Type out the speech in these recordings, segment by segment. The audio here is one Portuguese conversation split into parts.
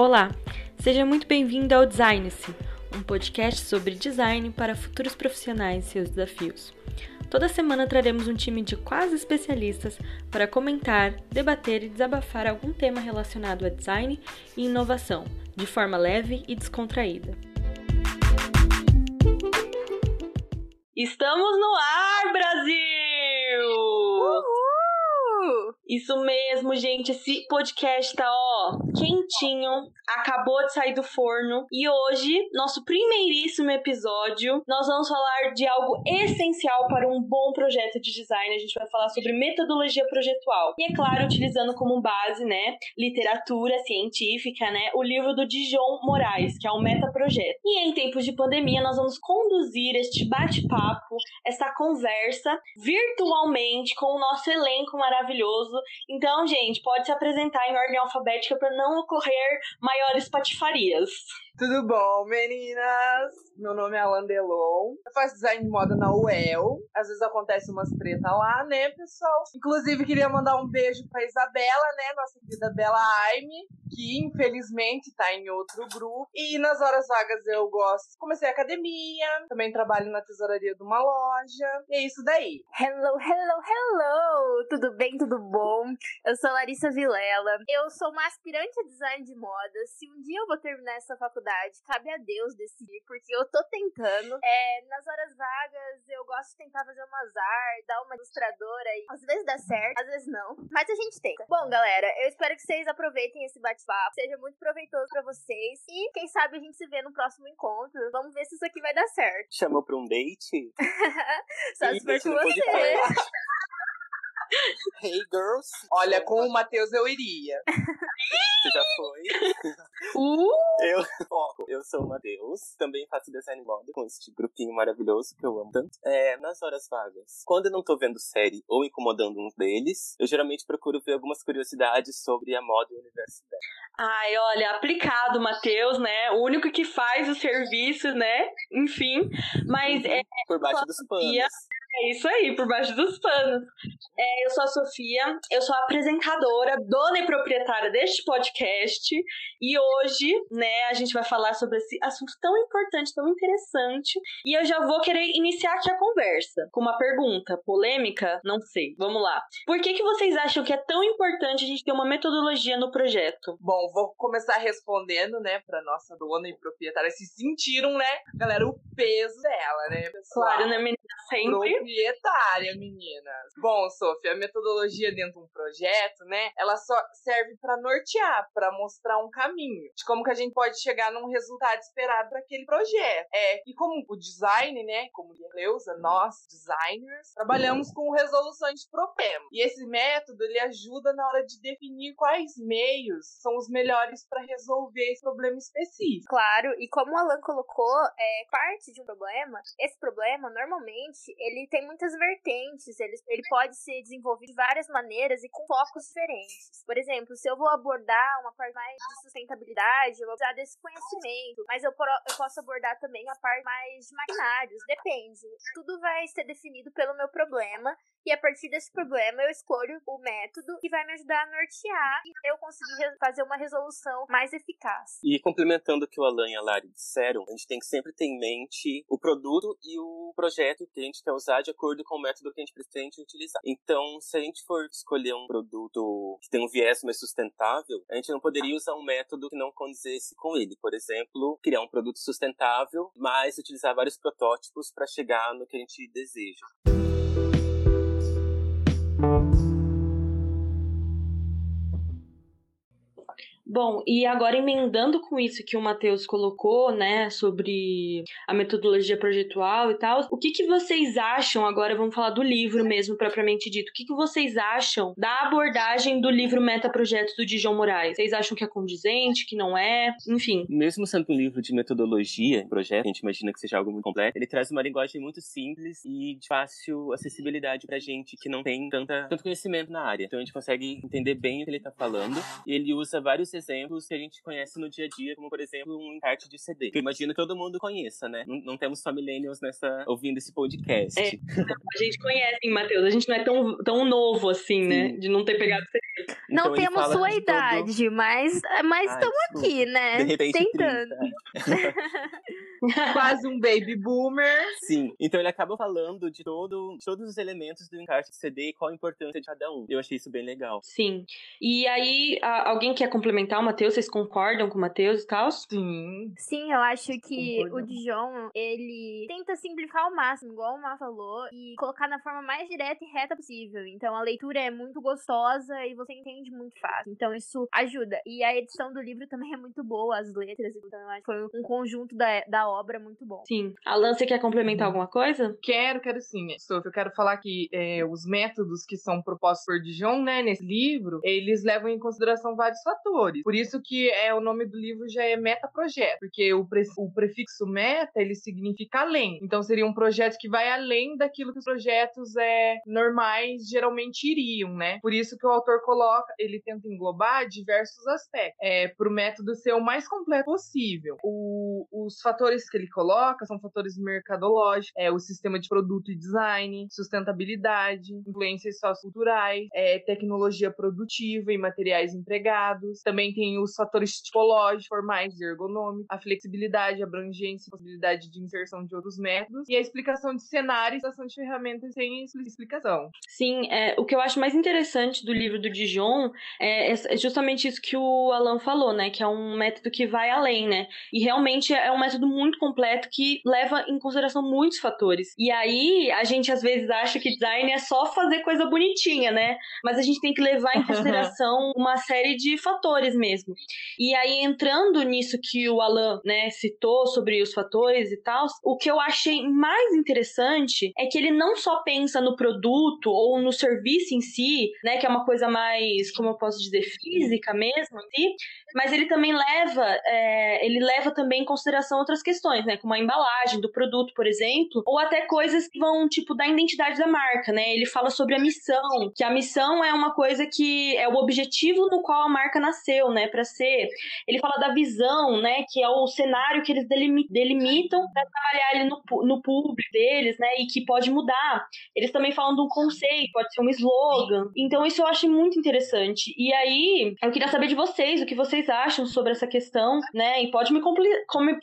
Olá, seja muito bem-vindo ao Design-se, um podcast sobre design para futuros profissionais e seus desafios. Toda semana traremos um time de quase especialistas para comentar, debater e desabafar algum tema relacionado a design e inovação, de forma leve e descontraída. Estamos no ar, Brasil! Isso mesmo, gente. Esse podcast tá, ó, quentinho. Acabou de sair do forno. E hoje, nosso primeiríssimo episódio, nós vamos falar de algo essencial para um bom projeto de design. A gente vai falar sobre metodologia projetual. E é claro, utilizando como base, né, literatura científica, né, o livro do Dijon Moraes, que é o Metaprojeto. E em tempos de pandemia, nós vamos conduzir este bate-papo, essa conversa virtualmente com o nosso elenco maravilhoso então, gente, pode se apresentar em ordem alfabética para não ocorrer maiores patifarias. Tudo bom, meninas? Meu nome é Alan Delon. Eu faço design de moda na UEL. Às vezes acontece umas treta lá, né, pessoal? Inclusive, queria mandar um beijo pra Isabela, né? Nossa querida Bela Aime, que infelizmente tá em outro grupo. E nas horas vagas eu gosto. Comecei academia, também trabalho na tesouraria de uma loja. E é isso daí. Hello, hello, hello! Tudo bem, tudo bom? Eu sou Larissa Vilela. Eu sou uma aspirante a design de moda. Se um dia eu vou terminar essa faculdade, verdade, cabe a Deus decidir, porque eu tô tentando. É, nas horas vagas, eu gosto de tentar fazer um azar, dar uma ilustradora e às vezes dá certo, às vezes não. Mas a gente tenta. Bom, galera, eu espero que vocês aproveitem esse bate-papo, seja muito proveitoso para vocês e quem sabe a gente se vê no próximo encontro. Vamos ver se isso aqui vai dar certo. Chamou pra um date? Só se for com você. Hey girls! Olha, com o Matheus eu iria. Você já foi? Uh! Eu, ó, eu sou o Matheus, também faço design moda com este grupinho maravilhoso que eu amo tanto. É, nas horas vagas, quando eu não tô vendo série ou incomodando um deles, eu geralmente procuro ver algumas curiosidades sobre a moda e o universo dela. Ai, olha, aplicado, Matheus, né? O único que faz o serviço, né? Enfim. Mas é. Por baixo dos panos. É isso aí, por baixo dos panos. É, eu sou a Sofia, eu sou apresentadora, dona e proprietária deste podcast. E hoje, né, a gente vai falar sobre esse assunto tão importante, tão interessante. E eu já vou querer iniciar aqui a conversa com uma pergunta polêmica, não sei. Vamos lá. Por que, que vocês acham que é tão importante a gente ter uma metodologia no projeto? Bom, vou começar respondendo, né, pra nossa dona e proprietária. Se sentiram, né, galera, o peso dela, né, pessoal? Claro, né, menina? Sempre proprietária, meninas. Bom, Sofia, a metodologia dentro de um projeto, né, ela só serve para nortear, para mostrar um caminho de como que a gente pode chegar num resultado esperado para aquele projeto. É, e como o design, né, como Leusa, nós designers, trabalhamos com resoluções de problema. E esse método ele ajuda na hora de definir quais meios são os melhores para resolver esse problema específico. Claro, e como o Alan colocou, é parte de um problema, esse problema normalmente ele tem muitas vertentes, ele, ele pode ser desenvolvido de várias maneiras e com focos diferentes. Por exemplo, se eu vou abordar uma parte mais de sustentabilidade, eu vou precisar desse conhecimento, mas eu, eu posso abordar também a parte mais de maquinários, depende. Tudo vai ser definido pelo meu problema e a partir desse problema eu escolho o método que vai me ajudar a nortear e eu conseguir fazer uma resolução mais eficaz. E complementando o que o Alan e a Lari disseram, a gente tem que sempre ter em mente o produto e o projeto que a gente quer usar de acordo com o método que a gente pretende utilizar. Então, se a gente for escolher um produto que tem um viés mais sustentável, a gente não poderia usar um método que não condizesse com ele. Por exemplo, criar um produto sustentável, mas utilizar vários protótipos para chegar no que a gente deseja. Bom, e agora emendando com isso que o Matheus colocou, né, sobre a metodologia projetual e tal, o que, que vocês acham, agora vamos falar do livro mesmo, propriamente dito, o que, que vocês acham da abordagem do livro Metaprojeto do Dijon Moraes? Vocês acham que é condizente, que não é? Enfim. Mesmo sendo um livro de metodologia, projeto, a gente imagina que seja algo muito completo, ele traz uma linguagem muito simples e de fácil acessibilidade pra gente que não tem tanta, tanto conhecimento na área. Então a gente consegue entender bem o que ele tá falando ele usa vários exemplos que a gente conhece no dia a dia, como por exemplo um encarte de CD. Que eu imagino que todo mundo conheça, né? Não, não temos só millennials nessa, ouvindo esse podcast. É, a gente conhece, Matheus. A gente não é tão, tão novo assim, né? Sim. né? De não ter pegado CD. Não então, temos sua idade, todo... mas mas estamos aqui, né? De repente, Tentando. Quase um baby boomer. Sim. Então ele acaba falando de todo, todos os elementos do encarte de CD e qual a importância de cada um. Eu achei isso bem legal. Sim. E aí, alguém quer complementar o Matheus? Vocês concordam com o Matheus e tal? Sim. Sim, eu acho que o Dijon, ele tenta simplificar ao máximo, igual o Mar falou, e colocar na forma mais direta e reta possível. Então a leitura é muito gostosa e você entende muito fácil. Então isso ajuda. E a edição do livro também é muito boa, as letras. Então eu acho que foi um conjunto da, da obra muito bom. Sim. Alan, você quer complementar alguma coisa? Quero, quero sim. Sophie, eu quero falar que é, os métodos que são propostos por Dijon, né, nesse livro, eles levam em consideração vários fatores. Por isso que é o nome do livro já é meta-projeto, porque o, pre, o prefixo meta, ele significa além. Então seria um projeto que vai além daquilo que os projetos é, normais geralmente iriam, né? Por isso que o autor coloca, ele tenta englobar diversos aspectos, é, para o método ser o mais completo possível. O, os fatores que ele coloca são fatores mercadológicos, é, o sistema de produto e design, sustentabilidade, influências socioculturais, é, tecnologia produtiva e materiais empregados. Também tem os fatores tipológicos, formais e ergonômicos, a flexibilidade, abrangência, possibilidade de inserção de outros métodos e a explicação de cenários, ação de ferramentas sem explicação. Sim, é, o que eu acho mais interessante do livro do Dijon é, é justamente isso que o Alan falou, né? Que é um método que vai além, né? E realmente é um método muito completo que leva em consideração muitos fatores. E aí a gente às vezes acha que design é só fazer coisa bonitinha, né? Mas a gente tem que levar em consideração uma série de fatores mesmo. E aí entrando nisso que o Alan, né, citou sobre os fatores e tal, o que eu achei mais interessante é que ele não só pensa no produto ou no serviço em si, né, que é uma coisa mais, como eu posso dizer, física mesmo si, mas ele também leva, é, ele leva também em consideração outras questões, né, como a embalagem do produto, por exemplo, ou até coisas que vão, tipo, da identidade da marca, né, ele fala sobre a missão, que a missão é uma coisa que é o objetivo no qual a marca nasceu, né, para ser. Ele fala da visão, né, que é o cenário que eles delimitam para trabalhar ali no, no público deles, né, e que pode mudar. Eles também falam de um conceito, pode ser um slogan. Então isso eu acho muito interessante. E aí, eu queria saber de vocês, o que vocês vocês acham sobre essa questão, né? E pode me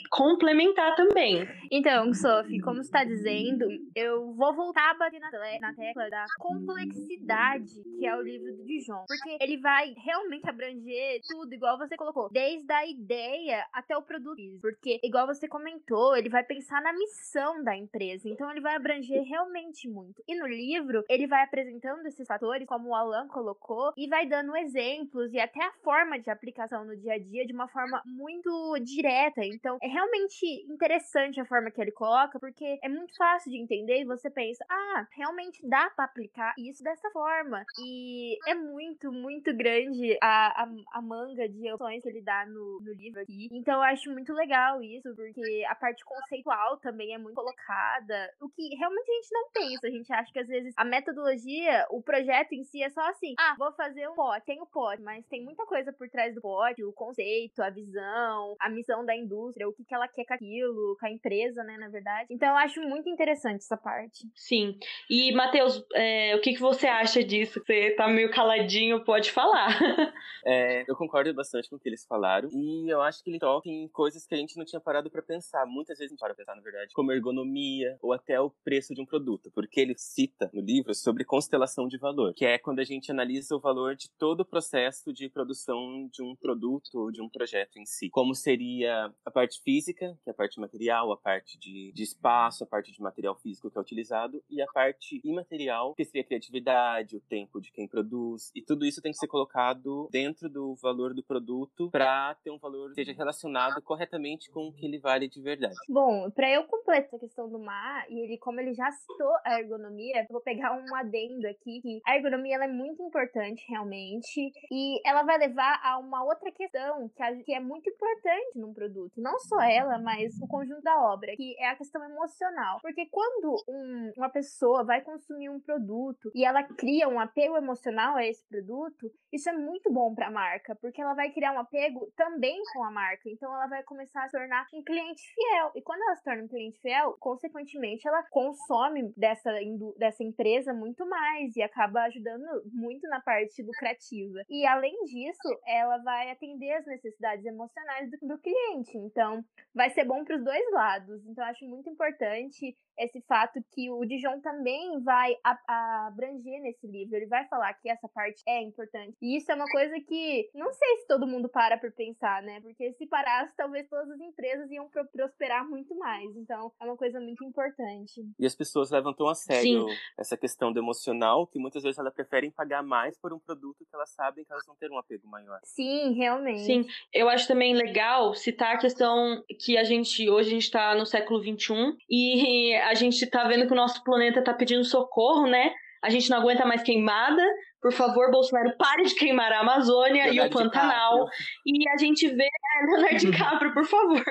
complementar também. Então, Sophie, como está dizendo, eu vou voltar a bater na, tecla da complexidade que é o livro do Dijon. Porque ele vai realmente abranger tudo, igual você colocou, desde a ideia até o produto. Porque, igual você comentou, ele vai pensar na missão da empresa. Então, ele vai abranger realmente muito. E no livro, ele vai apresentando esses fatores, como o Alan colocou, e vai dando exemplos e até a forma de aplicação no dia a dia de uma forma muito direta. Então, é realmente interessante a forma que ele coloca, porque é muito fácil de entender e você pensa, ah, realmente dá para aplicar isso dessa forma. E é muito, muito grande a, a, a manga de opções que ele dá no, no livro aqui. Então, eu acho muito legal isso, porque a parte conceitual também é muito colocada, o que realmente a gente não pensa. A gente acha que às vezes a metodologia, o projeto em si é só assim, ah, vou fazer um pote, tem o pote, mas tem muita coisa por trás do pote o conceito, a visão, a missão da indústria, o que, que ela quer com aquilo, com a empresa, né, na verdade. Então eu acho muito interessante essa parte. Sim. E, Matheus, é, o que, que você acha disso? Você tá meio caladinho, pode falar. é, eu concordo bastante com o que eles falaram. E eu acho que ele toca em coisas que a gente não tinha parado para pensar. Muitas vezes a gente para pensar, na verdade, como ergonomia ou até o preço de um produto. Porque ele cita no livro sobre constelação de valor, que é quando a gente analisa o valor de todo o processo de produção de um produto produto, de um projeto em si. Como seria a parte física, que é a parte material, a parte de, de espaço, a parte de material físico que é utilizado, e a parte imaterial, que seria a criatividade, o tempo de quem produz, e tudo isso tem que ser colocado dentro do valor do produto para ter um valor que seja relacionado corretamente com o que ele vale de verdade. Bom, para eu completar a questão do mar, e ele, como ele já citou a ergonomia, eu vou pegar um adendo aqui, que a ergonomia ela é muito importante realmente, e ela vai levar a uma outra questão que, a, que é muito importante num produto. Não só ela, mas o conjunto da obra, que é a questão emocional. Porque quando um, uma pessoa vai consumir um produto e ela cria um apego emocional a esse produto, isso é muito bom para a marca, porque ela vai criar um apego também com a marca. Então ela vai começar a se tornar um cliente fiel. E quando ela se torna um cliente fiel, consequentemente ela consome dessa, dessa empresa muito mais e acaba ajudando muito na parte lucrativa. E além disso, ela vai atender as necessidades emocionais do, do cliente. Então, vai ser bom para os dois lados. Então, acho muito importante esse fato que o Dijon também vai abranger nesse livro. Ele vai falar que essa parte é importante. E isso é uma coisa que não sei se todo mundo para por pensar, né? Porque se parasse, talvez todas as empresas iam prosperar muito mais. Então, é uma coisa muito importante. E as pessoas levam tão a sério Sim. essa questão do emocional que muitas vezes elas preferem pagar mais por um produto que elas sabem que elas vão ter um apego maior. Sim, realmente. Sim, eu acho também legal citar a questão que a gente, hoje a gente está no século XXI e a gente tá vendo que o nosso planeta tá pedindo socorro, né? A gente não aguenta mais queimada. Por favor, Bolsonaro, pare de queimar a Amazônia Leonardo e o Pantanal. E a gente vê. É, Leonardo DiCaprio, por favor.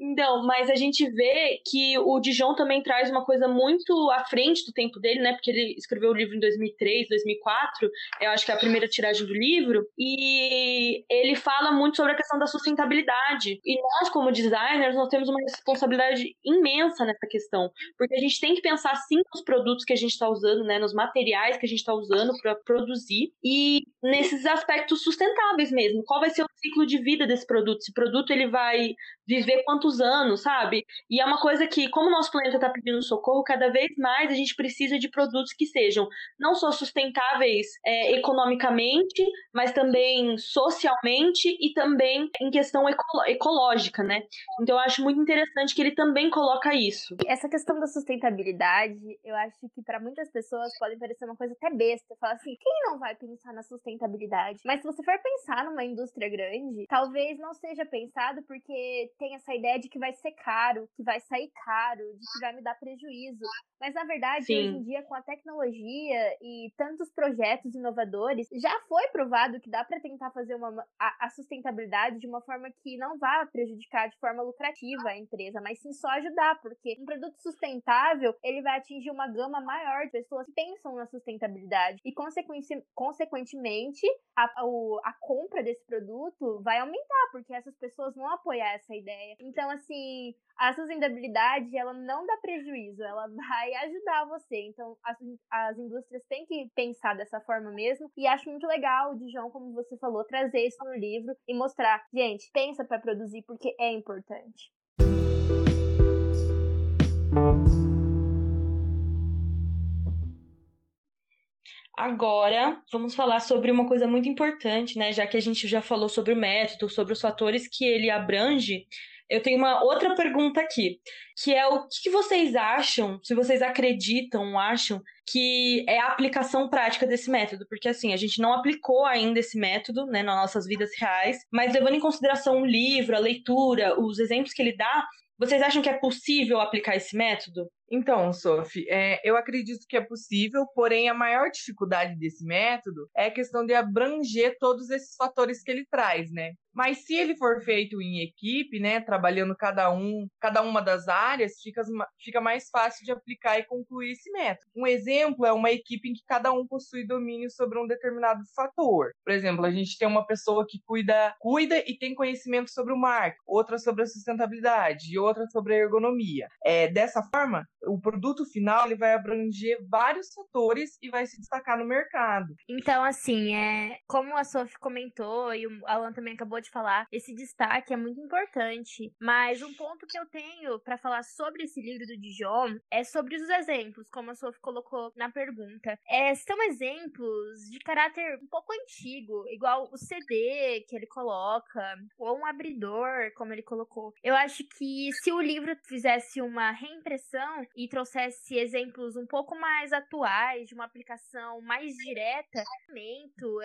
Então, mas a gente vê que o Dijon também traz uma coisa muito à frente do tempo dele, né? Porque ele escreveu o livro em 2003, 2004, eu acho que é a primeira tiragem do livro, e ele fala muito sobre a questão da sustentabilidade. E nós, como designers, nós temos uma responsabilidade imensa nessa questão, porque a gente tem que pensar sim nos produtos que a gente está usando, né? Nos materiais que a gente está usando para produzir e nesses aspectos sustentáveis mesmo. Qual vai ser o ciclo de vida desse produto? Esse produto ele vai viver quantos anos, sabe? E é uma coisa que, como o nosso planeta está pedindo socorro, cada vez mais a gente precisa de produtos que sejam não só sustentáveis é, economicamente, mas também socialmente e também em questão eco ecológica, né? Então eu acho muito interessante que ele também coloca isso. Essa questão da sustentabilidade, eu acho que para muitas pessoas pode parecer uma coisa até besta. Falar assim, quem não vai pensar na sustentabilidade? Mas se você for pensar numa indústria grande, talvez não seja pensado porque tem essa ideia de que vai ser caro, que vai sair caro, de que vai me dar prejuízo. Mas na verdade, Sim. hoje em dia, com a tecnologia e tantos projetos inovadores, já foi provado que dá para tentar fazer uma, a, a, sustentabilidade de uma forma que não vá prejudicar de forma lucrativa a empresa, mas sim só ajudar, porque um produto sustentável ele vai atingir uma gama maior de pessoas que pensam na sustentabilidade e, consequentemente, a, a, a compra desse produto vai aumentar, porque essas pessoas vão apoiar essa ideia ideia. Então, assim, a sustentabilidade, ela não dá prejuízo, ela vai ajudar você. Então, as, as indústrias têm que pensar dessa forma mesmo. E acho muito legal o como você falou, trazer isso no livro e mostrar, gente, pensa para produzir porque é importante. Agora, vamos falar sobre uma coisa muito importante, né? Já que a gente já falou sobre o método, sobre os fatores que ele abrange, eu tenho uma outra pergunta aqui, que é o que vocês acham, se vocês acreditam, acham que é a aplicação prática desse método, porque assim, a gente não aplicou ainda esse método, né, nas nossas vidas reais, mas levando em consideração o livro, a leitura, os exemplos que ele dá, vocês acham que é possível aplicar esse método? Então, Sophie, é, eu acredito que é possível, porém a maior dificuldade desse método é a questão de abranger todos esses fatores que ele traz, né? Mas se ele for feito em equipe, né, trabalhando cada um, cada uma das áreas, fica, fica mais fácil de aplicar e concluir esse método. Um exemplo é uma equipe em que cada um possui domínio sobre um determinado fator. Por exemplo, a gente tem uma pessoa que cuida, cuida e tem conhecimento sobre o marketing, outra sobre a sustentabilidade e outra sobre a ergonomia. É, dessa forma, o produto final ele vai abranger vários fatores e vai se destacar no mercado. Então, assim, é como a Sophie comentou e o Alan também acabou de falar, esse destaque é muito importante. Mas um ponto que eu tenho para falar sobre esse livro do Dijon é sobre os exemplos, como a Sophie colocou na pergunta. É, são exemplos de caráter um pouco antigo, igual o CD que ele coloca, ou um abridor, como ele colocou. Eu acho que se o livro fizesse uma reimpressão, e trouxesse exemplos um pouco mais atuais, de uma aplicação mais direta,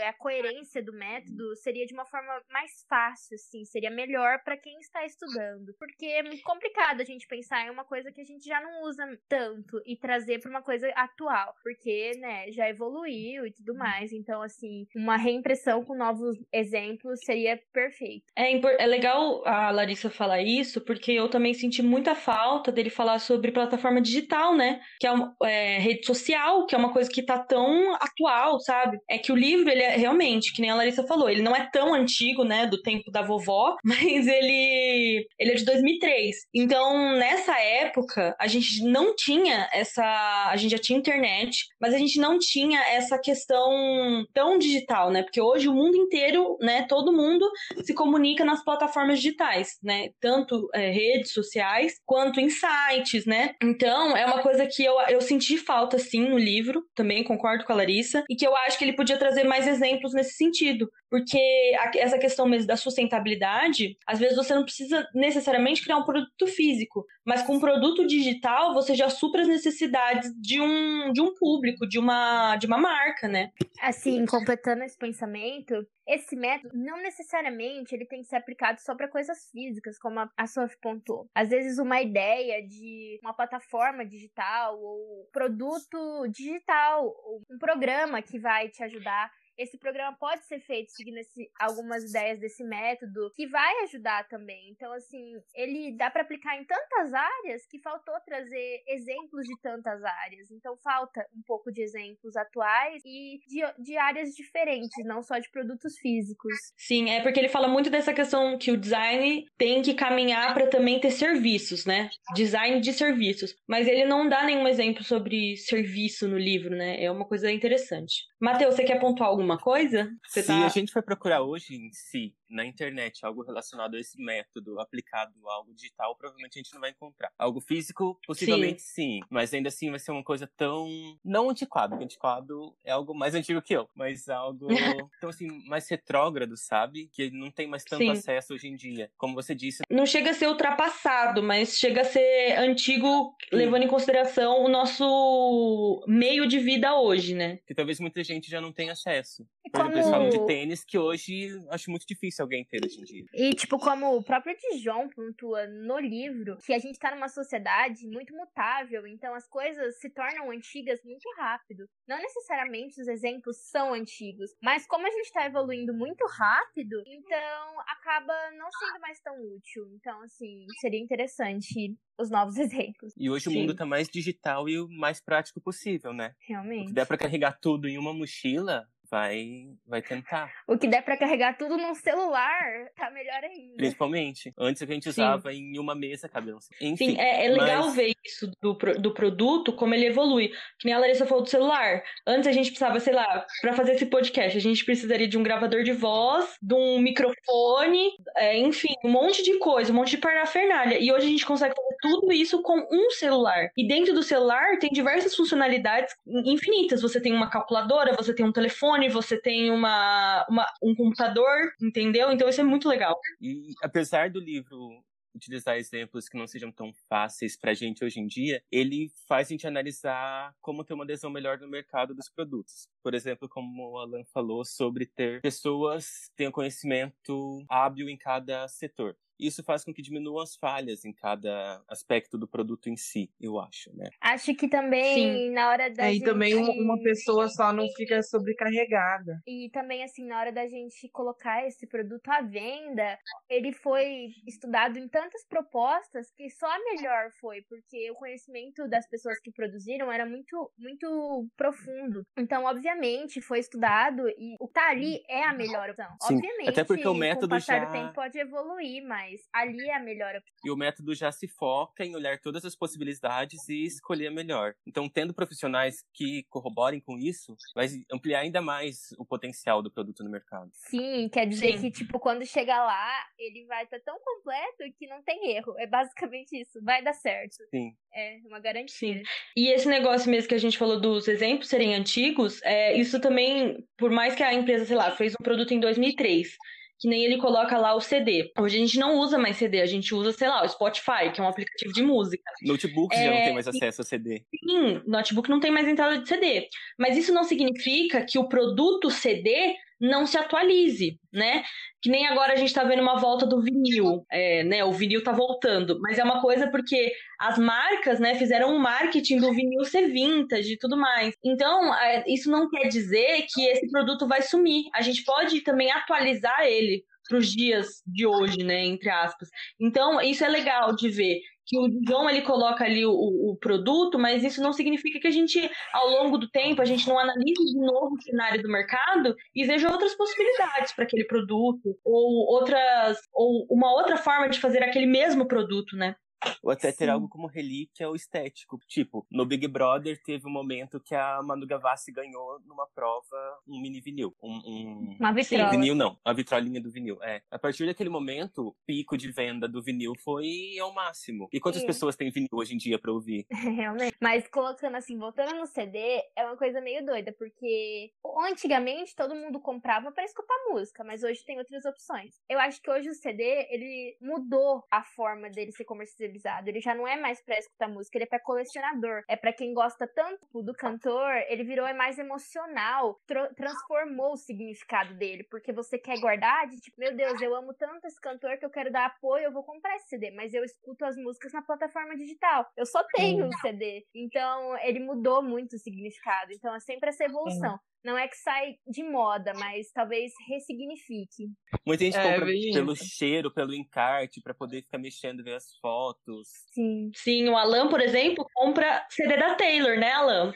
a coerência do método seria de uma forma mais fácil, assim, seria melhor para quem está estudando. Porque é muito complicado a gente pensar em uma coisa que a gente já não usa tanto e trazer para uma coisa atual, porque, né, já evoluiu e tudo mais. Então, assim, uma reimpressão com novos exemplos seria perfeito. É, é legal a Larissa falar isso, porque eu também senti muita falta dele falar sobre plataforma plataforma digital, né? Que é, é rede social, que é uma coisa que tá tão atual, sabe? É que o livro, ele é realmente, que nem a Larissa falou, ele não é tão antigo, né, do tempo da vovó, mas ele, ele é de 2003. Então, nessa época, a gente não tinha essa. A gente já tinha internet, mas a gente não tinha essa questão tão digital, né? Porque hoje o mundo inteiro, né, todo mundo se comunica nas plataformas digitais, né? Tanto é, redes sociais quanto em sites, né? Então, é uma coisa que eu, eu senti falta, sim, no livro, também concordo com a Larissa, e que eu acho que ele podia trazer mais exemplos nesse sentido. Porque a, essa questão mesmo da sustentabilidade, às vezes você não precisa necessariamente criar um produto físico, mas com um produto digital você já supra as necessidades de um, de um público, de uma, de uma marca, né? Assim, completando esse pensamento, esse método não necessariamente ele tem que ser aplicado só para coisas físicas, como a Sophie pontuou. Às vezes uma ideia de uma plataforma digital ou produto digital, um programa que vai te ajudar esse programa pode ser feito seguindo esse, algumas ideias desse método que vai ajudar também. Então, assim, ele dá para aplicar em tantas áreas que faltou trazer exemplos de tantas áreas. Então, falta um pouco de exemplos atuais e de, de áreas diferentes, não só de produtos físicos. Sim, é porque ele fala muito dessa questão que o design tem que caminhar para também ter serviços, né? Design de serviços. Mas ele não dá nenhum exemplo sobre serviço no livro, né? É uma coisa interessante. Matheus, você quer pontuar alguma coisa? Você Se tá... a gente for procurar hoje em si, na internet, algo relacionado a esse método aplicado a algo digital, provavelmente a gente não vai encontrar. Algo físico, possivelmente sim. sim mas ainda assim vai ser uma coisa tão. Não antiquado, porque antiquado é algo mais antigo que eu, mas algo tão assim, mais retrógrado, sabe? Que não tem mais tanto sim. acesso hoje em dia. Como você disse. Não chega a ser ultrapassado, mas chega a ser antigo, sim. levando em consideração o nosso meio de vida hoje, né? Que talvez muita gente já não tem acesso. Como... eles falam de tênis que hoje acho muito difícil alguém ter hoje em dia. E, tipo, como o próprio Dijon pontua no livro, que a gente tá numa sociedade muito mutável, então as coisas se tornam antigas muito rápido. Não necessariamente os exemplos são antigos, mas como a gente tá evoluindo muito rápido, então acaba não sendo mais tão útil. Então, assim, seria interessante os novos exemplos. E hoje Sim. o mundo tá mais digital e o mais prático possível, né? Realmente. Se der pra carregar tudo em uma mochila, vai, vai tentar. O que der para carregar tudo no celular, tá melhor ainda. Principalmente. Antes a gente usava Sim. em uma mesa cada um. Enfim, Sim, é, é legal mas... ver isso do, do produto, como ele evolui. Que nem a Larissa falou do celular. Antes a gente precisava, sei lá, para fazer esse podcast, a gente precisaria de um gravador de voz, de um microfone, é, enfim, um monte de coisa, um monte de parafernália. E hoje a gente consegue fazer tudo isso com um celular. E dentro do celular tem diversas funcionalidades infinitas. Você tem uma calculadora, você tem um telefone, você tem uma, uma, um computador, entendeu? Então isso é muito legal. E apesar do livro utilizar exemplos que não sejam tão fáceis para a gente hoje em dia, ele faz a gente analisar como ter uma adesão melhor no mercado dos produtos. Por exemplo, como o Alan falou sobre ter pessoas que tenham conhecimento hábil em cada setor. Isso faz com que diminuam as falhas em cada aspecto do produto em si, eu acho, né? Acho que também Sim. na hora da é, gente... E também uma pessoa só não fica sobrecarregada. E também, assim, na hora da gente colocar esse produto à venda, ele foi estudado em tantas propostas que só a melhor foi, porque o conhecimento das pessoas que produziram era muito, muito profundo. Então, obviamente, foi estudado e o que tá ali é a melhor opção. Sim. Obviamente, Até porque o método com o passar já... do tempo pode evoluir, mas mas ali é a melhor opção. E o método já se foca em olhar todas as possibilidades e escolher a melhor. Então, tendo profissionais que corroborem com isso, vai ampliar ainda mais o potencial do produto no mercado. Sim, quer dizer Sim. que, tipo, quando chegar lá, ele vai estar tá tão completo que não tem erro. É basicamente isso. Vai dar certo. Sim. É uma garantia. Sim. E esse negócio mesmo que a gente falou dos exemplos serem antigos, é, isso também, por mais que a empresa, sei lá, fez um produto em 2003 que nem ele coloca lá o CD. Hoje a gente não usa mais CD, a gente usa, sei lá, o Spotify, que é um aplicativo de música. Notebooks é, já não tem mais acesso a CD. Sim, notebook não tem mais entrada de CD. Mas isso não significa que o produto CD não se atualize, né? Que nem agora a gente está vendo uma volta do vinil, é, né? O vinil está voltando, mas é uma coisa porque as marcas, né, fizeram um marketing do vinil ser vintage e tudo mais. Então, é, isso não quer dizer que esse produto vai sumir. A gente pode também atualizar ele os dias de hoje, né, entre aspas. Então, isso é legal de ver que o João ele coloca ali o, o, produto, mas isso não significa que a gente, ao longo do tempo, a gente não analise de novo o cenário do mercado e veja outras possibilidades para aquele produto, ou outras, ou uma outra forma de fazer aquele mesmo produto, né? Ou até ter Sim. algo como relíquia ou estético. Tipo, no Big Brother teve um momento que a Manu Gavassi ganhou numa prova um mini vinil. Um, um... Uma vitrola. Vinil não, a vitrolinha do vinil. É. A partir daquele momento, o pico de venda do vinil foi ao máximo. E quantas Sim. pessoas têm vinil hoje em dia pra ouvir? Realmente. Mas colocando assim, voltando no CD, é uma coisa meio doida, porque antigamente todo mundo comprava para escutar música, mas hoje tem outras opções. Eu acho que hoje o CD, ele mudou a forma dele ser comercializado ele já não é mais pra escutar música, ele é pra colecionador. É para quem gosta tanto do cantor, ele virou é mais emocional, transformou o significado dele, porque você quer guardar de tipo, meu Deus, eu amo tanto esse cantor que eu quero dar apoio, eu vou comprar esse CD, mas eu escuto as músicas na plataforma digital. Eu só tenho o CD. Então, ele mudou muito o significado. Então, é sempre essa evolução não é que sai de moda, mas talvez ressignifique. Muita gente é, compra pelo cheiro, pelo encarte, para poder ficar mexendo, ver as fotos. Sim. Sim, o Alan, por exemplo, compra CD da Taylor, né, Alan?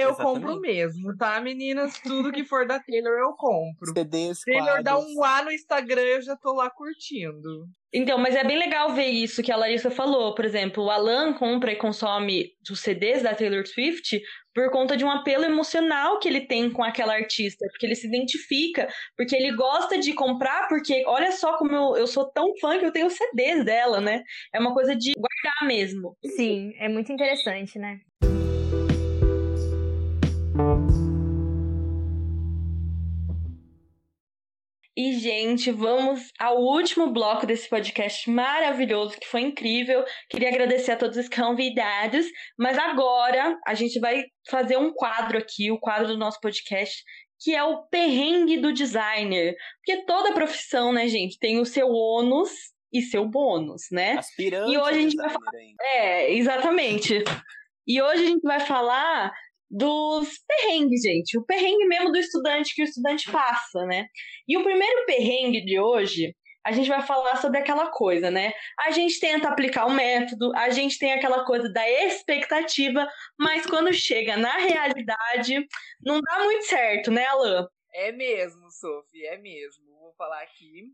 Eu Exatamente. compro mesmo, tá, meninas? Tudo que for da Taylor eu compro. CDs, Taylor quadros. dá um A no Instagram, eu já tô lá curtindo. Então, mas é bem legal ver isso que a Larissa falou. Por exemplo, o Alan compra e consome os CDs da Taylor Swift por conta de um apelo emocional que ele tem com aquela artista, porque ele se identifica, porque ele gosta de comprar, porque olha só como eu, eu sou tão fã que eu tenho CDs dela, né? É uma coisa de guardar mesmo. Sim, é muito interessante, né? E, gente, vamos ao último bloco desse podcast maravilhoso, que foi incrível. Queria agradecer a todos os convidados, mas agora a gente vai fazer um quadro aqui, o quadro do nosso podcast, que é o perrengue do designer. Porque toda profissão, né, gente, tem o seu ônus e seu bônus, né? Aspirante e hoje a gente vai falar. É, exatamente. E hoje a gente vai falar dos perrengues, gente. O perrengue mesmo do estudante que o estudante passa, né? E o primeiro perrengue de hoje, a gente vai falar sobre aquela coisa, né? A gente tenta aplicar o método, a gente tem aquela coisa da expectativa, mas quando chega na realidade, não dá muito certo, né, Alain? É mesmo, Sophie, é mesmo. Vou falar aqui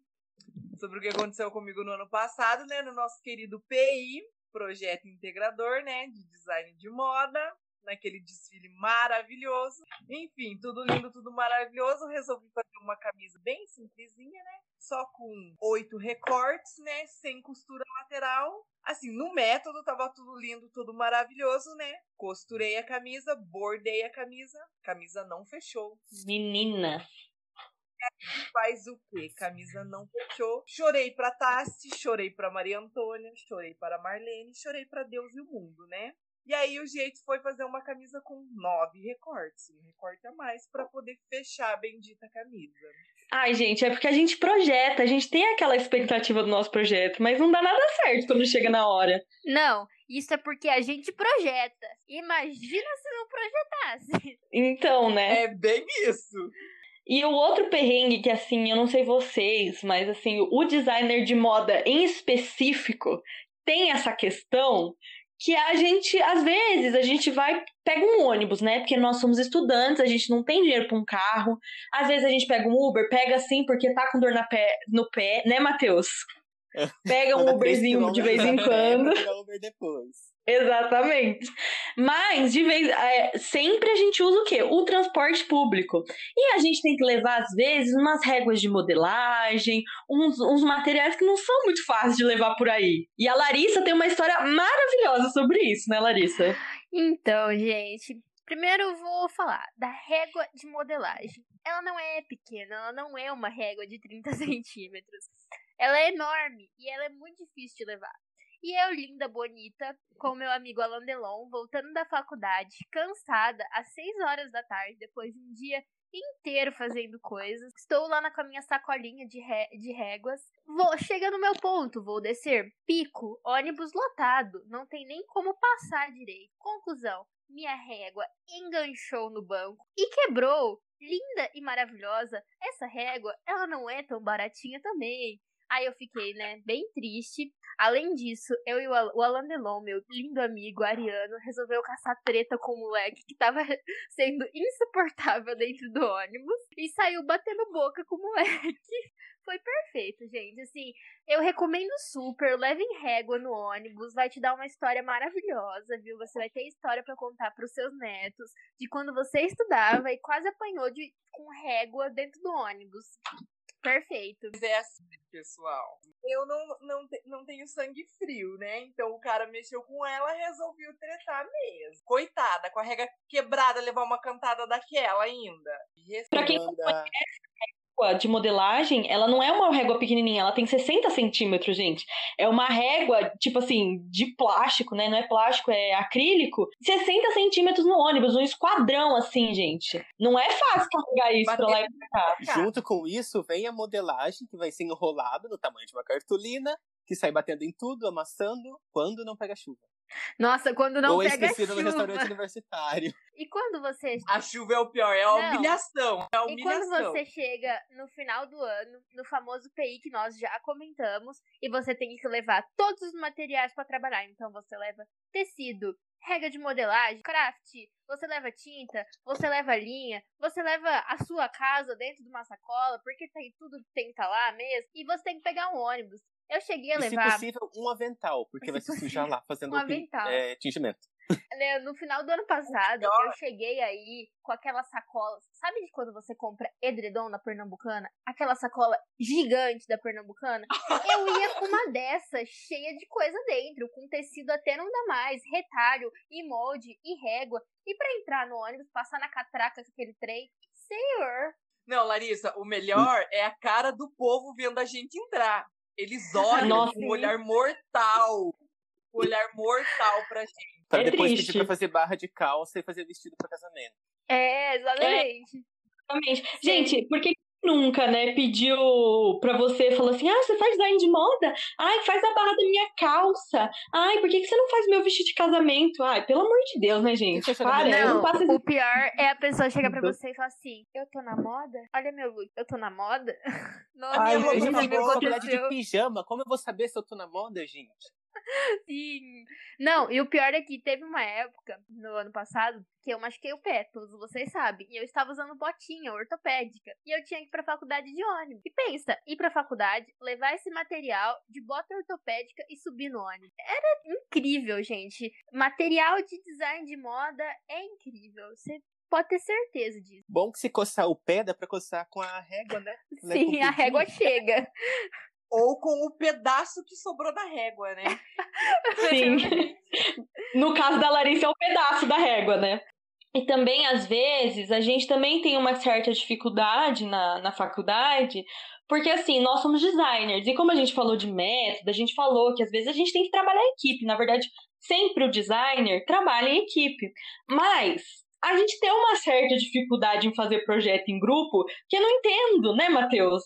sobre o que aconteceu comigo no ano passado, né? No nosso querido PI, projeto integrador, né? De design de moda naquele desfile maravilhoso. Enfim, tudo lindo, tudo maravilhoso. Resolvi fazer uma camisa bem simplesinha, né? Só com oito recortes, né? Sem costura lateral. Assim, no método tava tudo lindo, tudo maravilhoso, né? Costurei a camisa, bordei a camisa, camisa não fechou. Menina. Faz o quê? Camisa não fechou. Chorei pra Tassi, chorei pra Maria Antônia, chorei para Marlene, chorei para Deus e o mundo, né? E aí o jeito foi fazer uma camisa com nove recortes, um recorte a mais para poder fechar a bendita camisa. Ai, gente, é porque a gente projeta, a gente tem aquela expectativa do nosso projeto, mas não dá nada certo quando chega na hora. Não, isso é porque a gente projeta. Imagina se não projetasse. Então, né? É bem isso. E o outro perrengue que, assim, eu não sei vocês, mas, assim, o designer de moda em específico tem essa questão que a gente, às vezes, a gente vai, pega um ônibus, né? Porque nós somos estudantes, a gente não tem dinheiro para um carro. Às vezes a gente pega um Uber, pega assim porque tá com dor na pé, no pé, né, Matheus? Pega um Uberzinho de vez em quando. Uber depois. Exatamente. Mas, de vez, é, sempre a gente usa o quê? O transporte público. E a gente tem que levar, às vezes, umas réguas de modelagem, uns, uns materiais que não são muito fáceis de levar por aí. E a Larissa tem uma história maravilhosa sobre isso, né, Larissa? Então, gente, Primeiro eu vou falar da régua de modelagem. Ela não é pequena, ela não é uma régua de 30 centímetros. Ela é enorme e ela é muito difícil de levar. E eu, linda, bonita, com meu amigo Alain Delon, voltando da faculdade, cansada, às 6 horas da tarde, depois de um dia inteiro fazendo coisas. Estou lá na, com a minha sacolinha de, ré, de réguas. Vou, chega no meu ponto, vou descer. Pico, ônibus lotado, não tem nem como passar direito. Conclusão, minha régua enganchou no banco e quebrou linda e maravilhosa, essa régua, ela não é tão baratinha também. Aí eu fiquei, né, bem triste. Além disso, eu e o Alan Delon, meu lindo amigo ariano, resolveu caçar treta com o moleque que tava sendo insuportável dentro do ônibus e saiu batendo boca com o moleque. Foi perfeito, gente. Assim, eu recomendo super. Levem régua no ônibus, vai te dar uma história maravilhosa, viu? Você vai ter história para contar para os seus netos de quando você estudava e quase apanhou de com régua dentro do ônibus. Perfeito. É assim, pessoal. Eu não, não, não tenho sangue frio, né? Então o cara mexeu com ela e resolveu tretar mesmo. Coitada, com a rega quebrada, levar uma cantada daquela ainda. Pra quem não conhece, de modelagem, ela não é uma régua pequenininha, ela tem 60 centímetros, gente. É uma régua, tipo assim, de plástico, né? Não é plástico, é acrílico. 60 centímetros no ônibus, um esquadrão, assim, gente. Não é fácil carregar isso pra lá e pra cá. Junto com isso, vem a modelagem, que vai ser enrolada no tamanho de uma cartolina, que sai batendo em tudo, amassando, quando não pega chuva. Nossa, quando não Ou pega esquecido chuva. no restaurante universitário. E quando você. A chuva é o pior, é a Não. humilhação. É a E humilhação. quando você chega no final do ano, no famoso PI que nós já comentamos, e você tem que levar todos os materiais para trabalhar. Então você leva tecido, rega de modelagem, craft, você leva tinta, você leva linha, você leva a sua casa dentro de uma sacola, porque tem tudo que tem que estar lá mesmo, e você tem que pegar um ônibus. Eu cheguei a E, se levar. possível, um avental, porque vai se sujar lá fazendo um avental. é, tingimento. né, no final do ano passado, eu cheguei aí com aquela sacola. Sabe de quando você compra edredom na Pernambucana? Aquela sacola gigante da Pernambucana? Eu ia com uma dessas, cheia de coisa dentro, com tecido até não dá mais, retalho, e molde, e régua. E pra entrar no ônibus, passar na catraca com aquele trem, senhor. Não, Larissa, o melhor é a cara do povo vendo a gente entrar. Eles olham Nossa, com um olhar mortal. Um olhar mortal pra gente. Pra É depois triste. pedir pra fazer barra de calça e fazer vestido pra casamento. É, exatamente. Exatamente. Gente, por que nunca, né, pediu pra você, falou assim, ah, você faz design de moda? Ai, faz a barra da minha calça. Ai, por que, que você não faz meu vestido de casamento? Ai, pelo amor de Deus, né, gente? Para, eu não Não, o pior é a pessoa chegar pra você e falar assim: Eu tô na moda? Olha meu look, eu tô na moda? Nossa, Ai, minha gente, roupa mas que me boa faculdade de pijama, como eu vou saber se eu tô na moda, gente? Sim. Não, e o pior é que teve uma época, no ano passado, que eu machuquei o pé, todos vocês sabem. E eu estava usando botinha ortopédica. E eu tinha que ir pra faculdade de ônibus. E pensa, ir pra faculdade, levar esse material de bota ortopédica e subir no ônibus. Era incrível, gente. Material de design de moda é incrível. Você pode ter certeza disso. Bom que se coçar o pé, dá pra coçar com a régua, né? É Sim, a régua chega. Ou com o pedaço que sobrou da régua, né? Sim. No caso da Larissa, é o pedaço da régua, né? E também, às vezes, a gente também tem uma certa dificuldade na, na faculdade, porque, assim, nós somos designers, e como a gente falou de método, a gente falou que às vezes a gente tem que trabalhar em equipe. Na verdade, sempre o designer trabalha em equipe. Mas a gente tem uma certa dificuldade em fazer projeto em grupo, que eu não entendo, né, Matheus?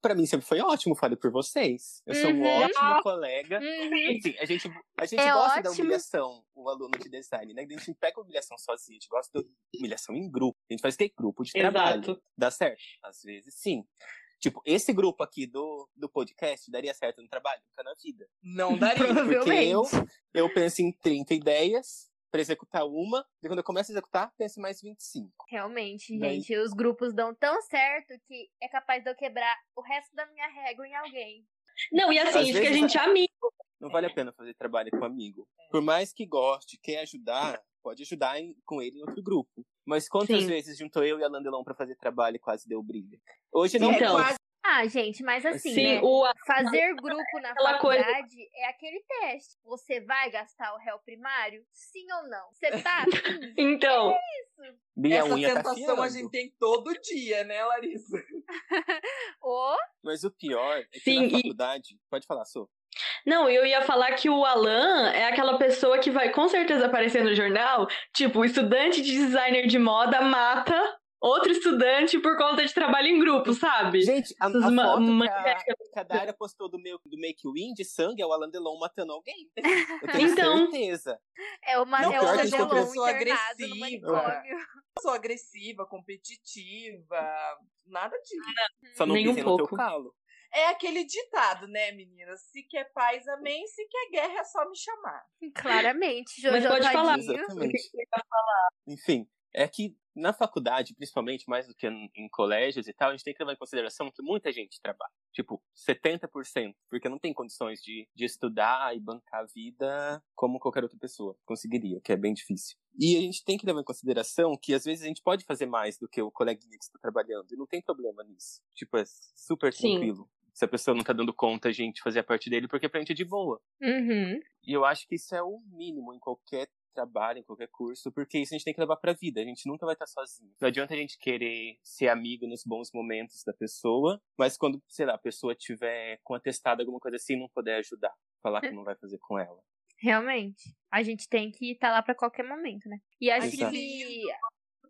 Pra mim sempre foi ótimo, falei por vocês. Eu sou um Uhum. ótimo colega. Uhum. Enfim, a gente, a gente É gosta da ótimo. humilhação, o aluno de design, né? A gente não pega a humilhação sozinho, a gente gosta da humilhação em grupo. A gente faz ter grupo de trabalho. Exato. Dá certo? Às vezes sim. Tipo, esse grupo aqui do, do podcast daria certo no trabalho? Nunca na vida. Não daria. Porque eu, eu penso em 30 ideias pra executar uma, e quando eu começo a executar, penso mais 25. Realmente, Daí- gente, os grupos dão tão certo que é capaz de eu quebrar o resto da minha régua em alguém. Não, e assim, Às acho que a gente é amigo. Não vale a pena fazer trabalho com amigo. Por mais que goste, quer ajudar, pode ajudar em- com ele em outro grupo. Mas quantas Sim. vezes juntou eu e a Landelon pra fazer trabalho e quase deu briga? Hoje não. Então. É quase Ah, gente, mas assim, Sim, né? o, Fazer grupo na Aquela coisa- faculdade é aquele teste. Você vai gastar o réu primário? Sim ou não? Você tá afim? então, Isso. Minha essa unha tá tentação a afiando. gente tem todo dia, né, Larissa? Ou Mas o pior é que Sim, na e- faculdade. Pode falar, Sô. Não, eu ia falar que o Alan é aquela pessoa que vai com certeza aparecer no jornal, tipo, o estudante de designer de moda mata outro estudante por conta de trabalho em grupo, sabe? Gente, a, a Essas foto ma- que a, que a postou do, meu, do Make Win de sangue é o Alan Delon matando alguém. Eu tenho Então- certeza. É uma Não, é pior o Delon no agressiva. manicômio. Sou agressiva, competitiva, nada disso. Só não Nem um pisem no teu pouco. calo. É aquele ditado, né, meninas? Se quer paz, amém. Se quer guerra, é só me chamar. Claramente, Jojo Mas pode falar. Exatamente. Enfim, é que na faculdade, principalmente, mais do que em colégios e tal, a gente tem que levar em consideração que muita gente trabalha. Tipo, 70%. Porque não tem condições de, de estudar e bancar a vida como qualquer outra pessoa conseguiria, que é bem difícil. E a gente tem que levar em consideração que às vezes a gente pode fazer mais do que o coleguinha que está trabalhando. E não tem problema nisso. Tipo, é super Sim. tranquilo. Se a pessoa não tá dando conta, a gente fazer a parte dele, porque pra gente é de boa. Uhum. E eu acho que isso é o mínimo em qualquer trabalho, em qualquer curso, porque isso a gente tem que levar pra vida. A gente nunca vai estar sozinho. Não adianta a gente querer ser amigo nos bons momentos da pessoa, mas quando, sei lá, a pessoa tiver com atestado alguma coisa assim, não puder ajudar. Falar que não vai fazer com ela. Realmente. A gente tem que estar lá pra qualquer momento, né? E acho Exato. que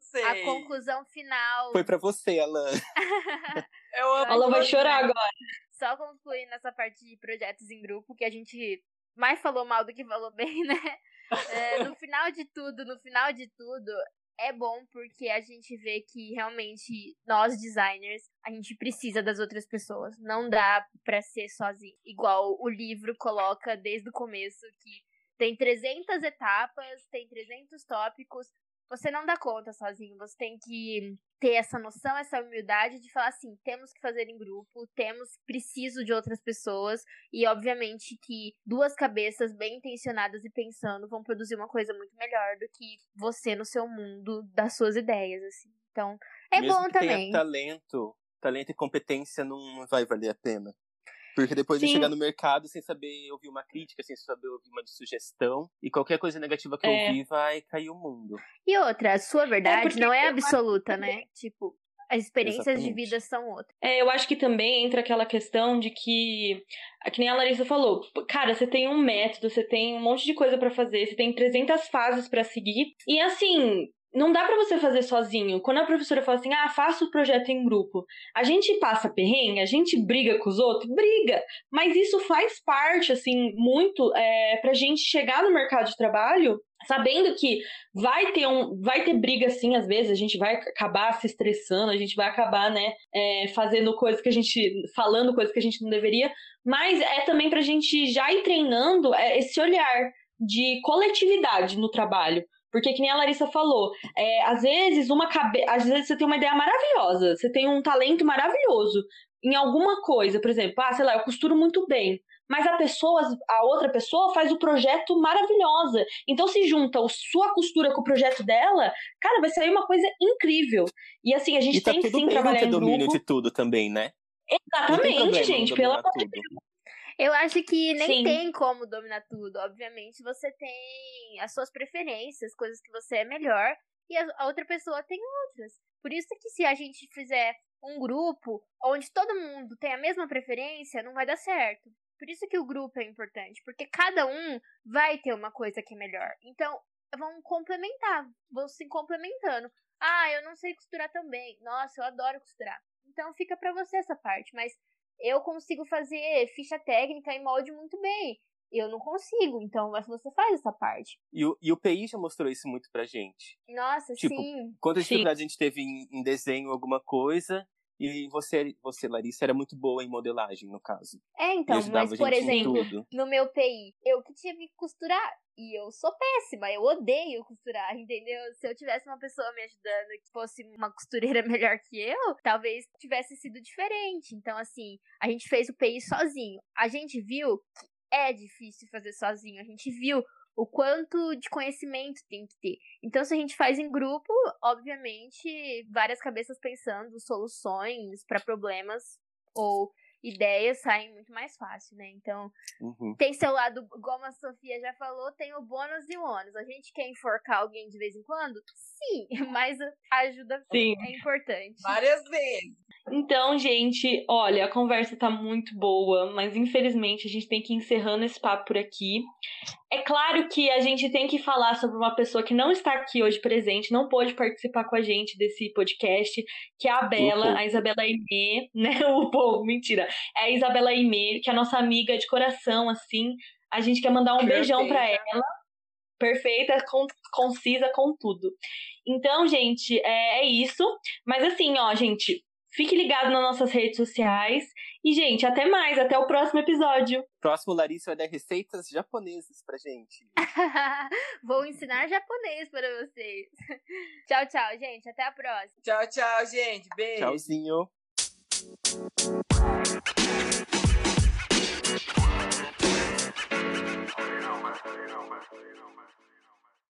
sei. a conclusão final. Foi pra você, Alan. Eu amo Ela vai chorar agora. Só concluindo essa parte de projetos em grupo, que a gente mais falou mal do que falou bem, né? É, no final de tudo, no final de tudo, é bom porque a gente vê que realmente nós designers, a gente precisa das outras pessoas. Não dá pra ser sozinho. Igual o livro coloca desde o começo que tem 300 etapas, tem 300 tópicos. Você não dá conta sozinho, você tem que ter essa noção, essa humildade de falar assim, temos que fazer em grupo, temos preciso de outras pessoas e obviamente que duas cabeças bem intencionadas e pensando vão produzir uma coisa muito melhor do que você no seu mundo das suas ideias assim. Então, é Mesmo bom que tenha também. talento, talento e competência não vai valer a pena. Porque depois de Sim. chegar no mercado sem saber ouvir uma crítica, sem saber ouvir uma sugestão, e qualquer coisa negativa que eu É. ouvir vai cair o mundo. E outra, a sua verdade porque não é eu acho absoluta, né? Tipo, as experiências de Exatamente. vida são outras. É, eu acho que também entra aquela questão de que, que nem a Larissa falou, cara, você tem um método, você tem um monte de coisa pra fazer, você tem 300 fases pra seguir, e assim, não dá pra você fazer sozinho. Quando a professora fala assim, ah, faça o projeto em grupo, a gente passa perrengue, a gente briga com os outros, briga, mas isso faz parte, assim, muito é, pra gente chegar no mercado de trabalho sabendo que vai ter um vai ter briga sim às vezes a gente vai acabar se estressando a gente vai acabar né é, fazendo coisas que a gente falando coisas que a gente não deveria mas é também pra gente já ir treinando é, esse olhar de coletividade no trabalho porque que nem a Larissa falou, é, às vezes uma cabe... às vezes você tem uma ideia maravilhosa, você tem um talento maravilhoso em alguma coisa, por exemplo, ah, sei lá, eu costuro muito bem, mas a pessoa, a outra pessoa faz o projeto maravilhosa. Então se junta a sua costura com o projeto dela, cara, vai sair uma coisa incrível. E assim, a gente e tá tem que sim trabalhar em domínio grupo. de tudo também, né? Exatamente, gente, pelo amor de tudo. Eu acho que nem Sim. tem como dominar tudo. Obviamente, você tem as suas preferências, coisas que você é melhor, e a outra pessoa tem outras. Por isso que se a gente fizer um grupo onde todo mundo tem a mesma preferência, não vai dar certo. Por isso que o grupo é importante, porque cada um vai ter uma coisa que é melhor. Então, vão complementar, vão se complementando. Ah, eu não sei costurar tão bem. Nossa, eu adoro costurar. Então fica pra você essa parte, mas eu consigo fazer ficha técnica em molde muito bem. Eu não consigo, então mas você faz essa parte. E o, e o PI já mostrou isso muito pra gente. Nossa, Tipo, sim. Quantas Sim. dificuldades a gente teve em, em desenho, alguma coisa, e você, você, Larissa, era muito boa em modelagem, no caso. É, então, mas por exemplo, no meu PI, eu que tive que costurar. E eu sou péssima, eu odeio costurar, entendeu? Se eu tivesse uma pessoa me ajudando que fosse uma costureira melhor que eu, talvez tivesse sido diferente. Então, assim, a gente fez o PI sozinho. A gente viu que é difícil fazer sozinho. A gente viu o quanto de conhecimento tem que ter. Então, se a gente faz em grupo, obviamente, várias cabeças pensando soluções para problemas ou ideias saem muito mais fácil, né? Então, Uhum. tem seu lado, como a Sofia já falou, tem o bônus e o ônus. A gente quer enforcar alguém de vez em quando? Sim, mas a ajuda Sim. é importante. Várias vezes. Então, gente, olha, a conversa tá muito boa, mas infelizmente a gente tem que ir encerrando esse papo por aqui. É claro que a gente tem que falar sobre uma pessoa que não está aqui hoje presente, não pôde participar com a gente desse podcast, que é a Bela, a Isabela Aimee, né? O povo, mentira. É a Isabela Aimee, que é a nossa amiga de coração, assim. A gente quer mandar um Perfeita. beijão para ela. Perfeita, concisa com tudo. Então, gente, é, é isso. Mas assim, ó, gente, Fique ligado nas nossas redes sociais. E, gente, até mais. Até o próximo episódio. Próximo, Larissa vai dar receitas japonesas pra gente. Vou ensinar japonês para vocês. tchau, tchau, gente. Até a próxima. Tchau, tchau, gente. Beijo. Tchauzinho. You know, man. You know, man.